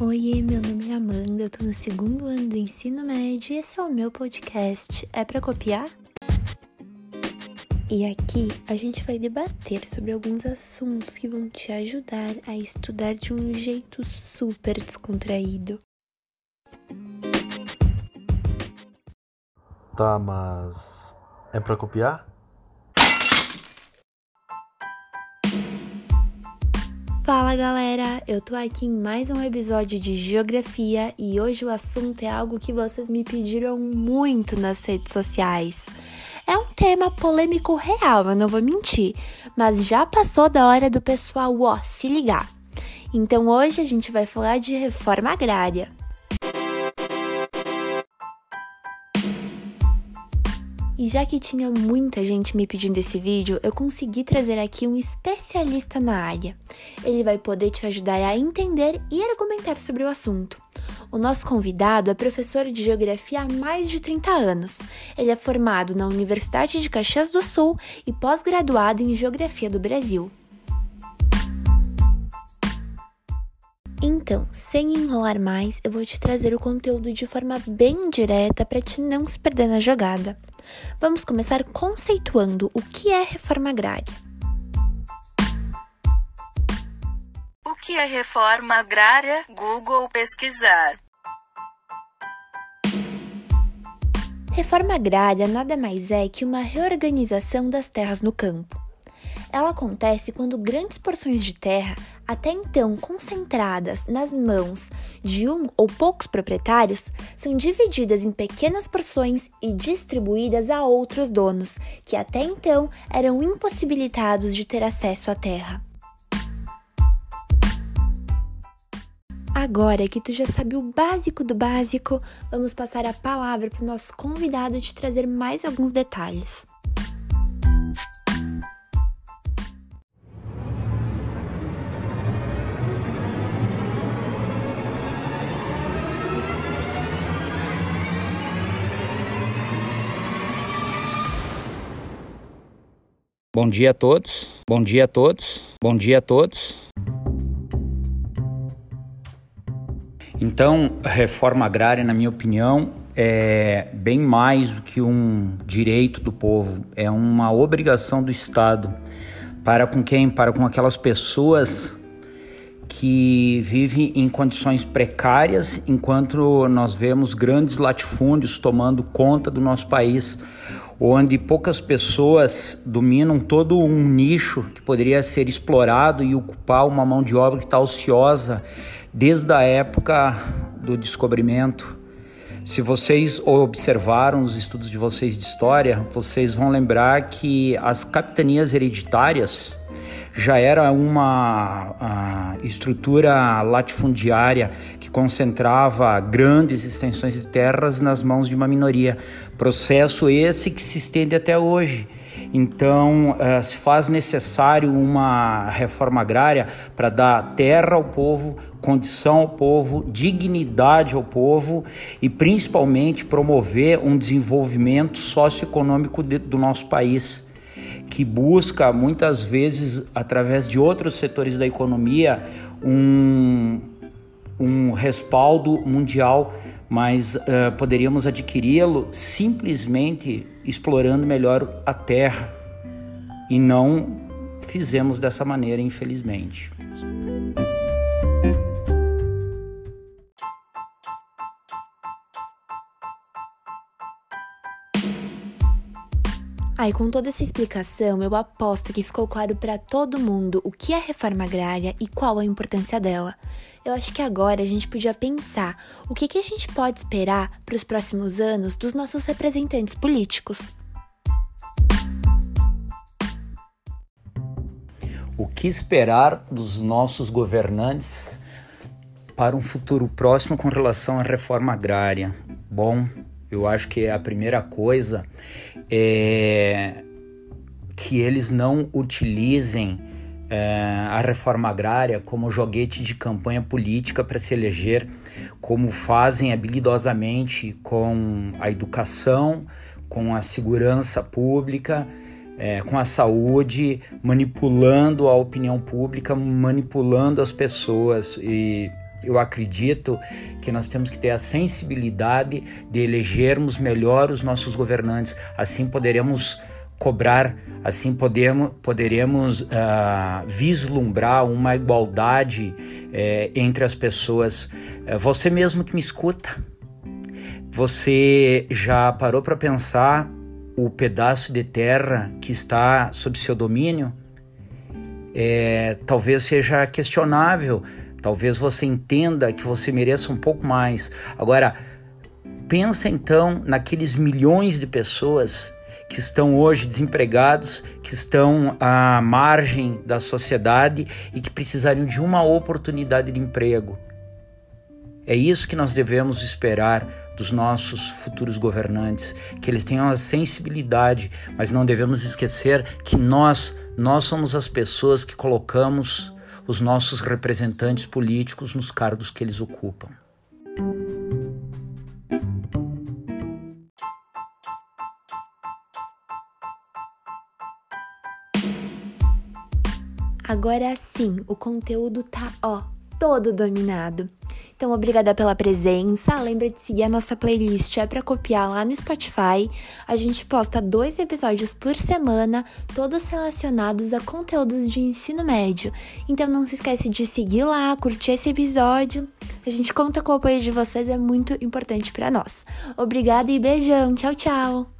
Oi, meu nome é Amanda, eu tô no segundo ano do ensino médio e esse é o meu podcast. É para copiar? E aqui a gente vai debater sobre alguns assuntos que vão te ajudar a estudar de um jeito super descontraído. Tá, mas é para copiar? Fala galera, eu tô aqui em mais um episódio de Geografia e hoje o assunto é algo que vocês me pediram muito nas redes sociais. É um tema polêmico real, eu não vou mentir, mas já passou da hora do pessoal ó, se ligar. Então hoje a gente vai falar de reforma agrária. E já que tinha muita gente me pedindo esse vídeo, eu consegui trazer aqui um especialista na área. Ele vai poder te ajudar a entender e argumentar sobre o assunto. O nosso convidado é professor de geografia há mais de 30 anos. Ele é formado na Universidade de Caxias do Sul e pós-graduado em Geografia do Brasil. Então, sem enrolar mais, eu vou te trazer o conteúdo de forma bem direta para te não se perder na jogada. Vamos começar conceituando o que é reforma agrária. O que é reforma agrária? Google pesquisar. Reforma agrária nada mais é que uma reorganização das terras no campo. Ela acontece quando grandes porções de terra, até então concentradas nas mãos de um ou poucos proprietários, são divididas em pequenas porções e distribuídas a outros donos, que até então eram impossibilitados de ter acesso à terra. Agora que tu já sabe o básico do básico, vamos passar a palavra para o nosso convidado te trazer mais alguns detalhes. Bom dia a todos. Bom dia a todos. Bom dia a todos. Então, reforma agrária, na minha opinião, é bem mais do que um direito do povo, é uma obrigação do Estado para com quem? Para com aquelas pessoas que vivem em condições precárias, enquanto nós vemos grandes latifúndios tomando conta do nosso país onde poucas pessoas dominam todo um nicho que poderia ser explorado e ocupar uma mão de obra que está ociosa desde a época do descobrimento. Se vocês observaram os estudos de vocês de história, vocês vão lembrar que as capitanias hereditárias já era uma estrutura latifundiária que concentrava grandes extensões de terras nas mãos de uma minoria. Processo esse que se estende até hoje. Então, uh, se faz necessário uma reforma agrária para dar terra ao povo, condição ao povo, dignidade ao povo e principalmente promover um desenvolvimento socioeconômico do nosso país que busca muitas vezes através de outros setores da economia um, um respaldo mundial, mas uh, poderíamos adquiri-lo simplesmente explorando melhor a terra e não fizemos dessa maneira, infelizmente. Aí, com toda essa explicação, eu aposto que ficou claro para todo mundo o que é reforma agrária e qual a importância dela. Eu acho que agora a gente podia pensar o que, que a gente pode esperar para os próximos anos dos nossos representantes políticos. O que esperar dos nossos governantes para um futuro próximo com relação à reforma agrária? Bom, eu acho que a primeira coisa é que eles não utilizem é, a reforma agrária como joguete de campanha política para se eleger, como fazem habilidosamente com a educação, com a segurança pública, é, com a saúde, manipulando a opinião pública, manipulando as pessoas e Eu acredito que nós temos que ter a sensibilidade de elegermos melhor os nossos governantes. Assim poderemos cobrar, assim podemos, poderemos uh, vislumbrar uma igualdade uh, entre as pessoas. Uh, você mesmo que me escuta, você já parou para pensar o pedaço de terra que está sob seu domínio? É, talvez seja questionável, talvez você entenda que você mereça um pouco mais. Agora, pensa então naqueles milhões de pessoas que estão hoje desempregados, que estão à margem da sociedade e que precisariam de uma oportunidade de emprego. É isso que nós devemos esperar dos nossos futuros governantes, que eles tenham a sensibilidade, mas não devemos esquecer que nós, nós somos as pessoas que colocamos os nossos representantes políticos nos cargos que eles ocupam. Agora sim, o conteúdo tá, ó, todo dominado. Então, obrigada pela presença. Lembra de seguir a nossa playlist, é para copiar lá no Spotify. A gente posta dois episódios por semana, todos relacionados a conteúdos de ensino médio. Então, não se esquece de seguir lá, curtir esse episódio. A gente conta com o apoio de vocês, é muito importante para nós. Obrigada e beijão. Tchau, tchau.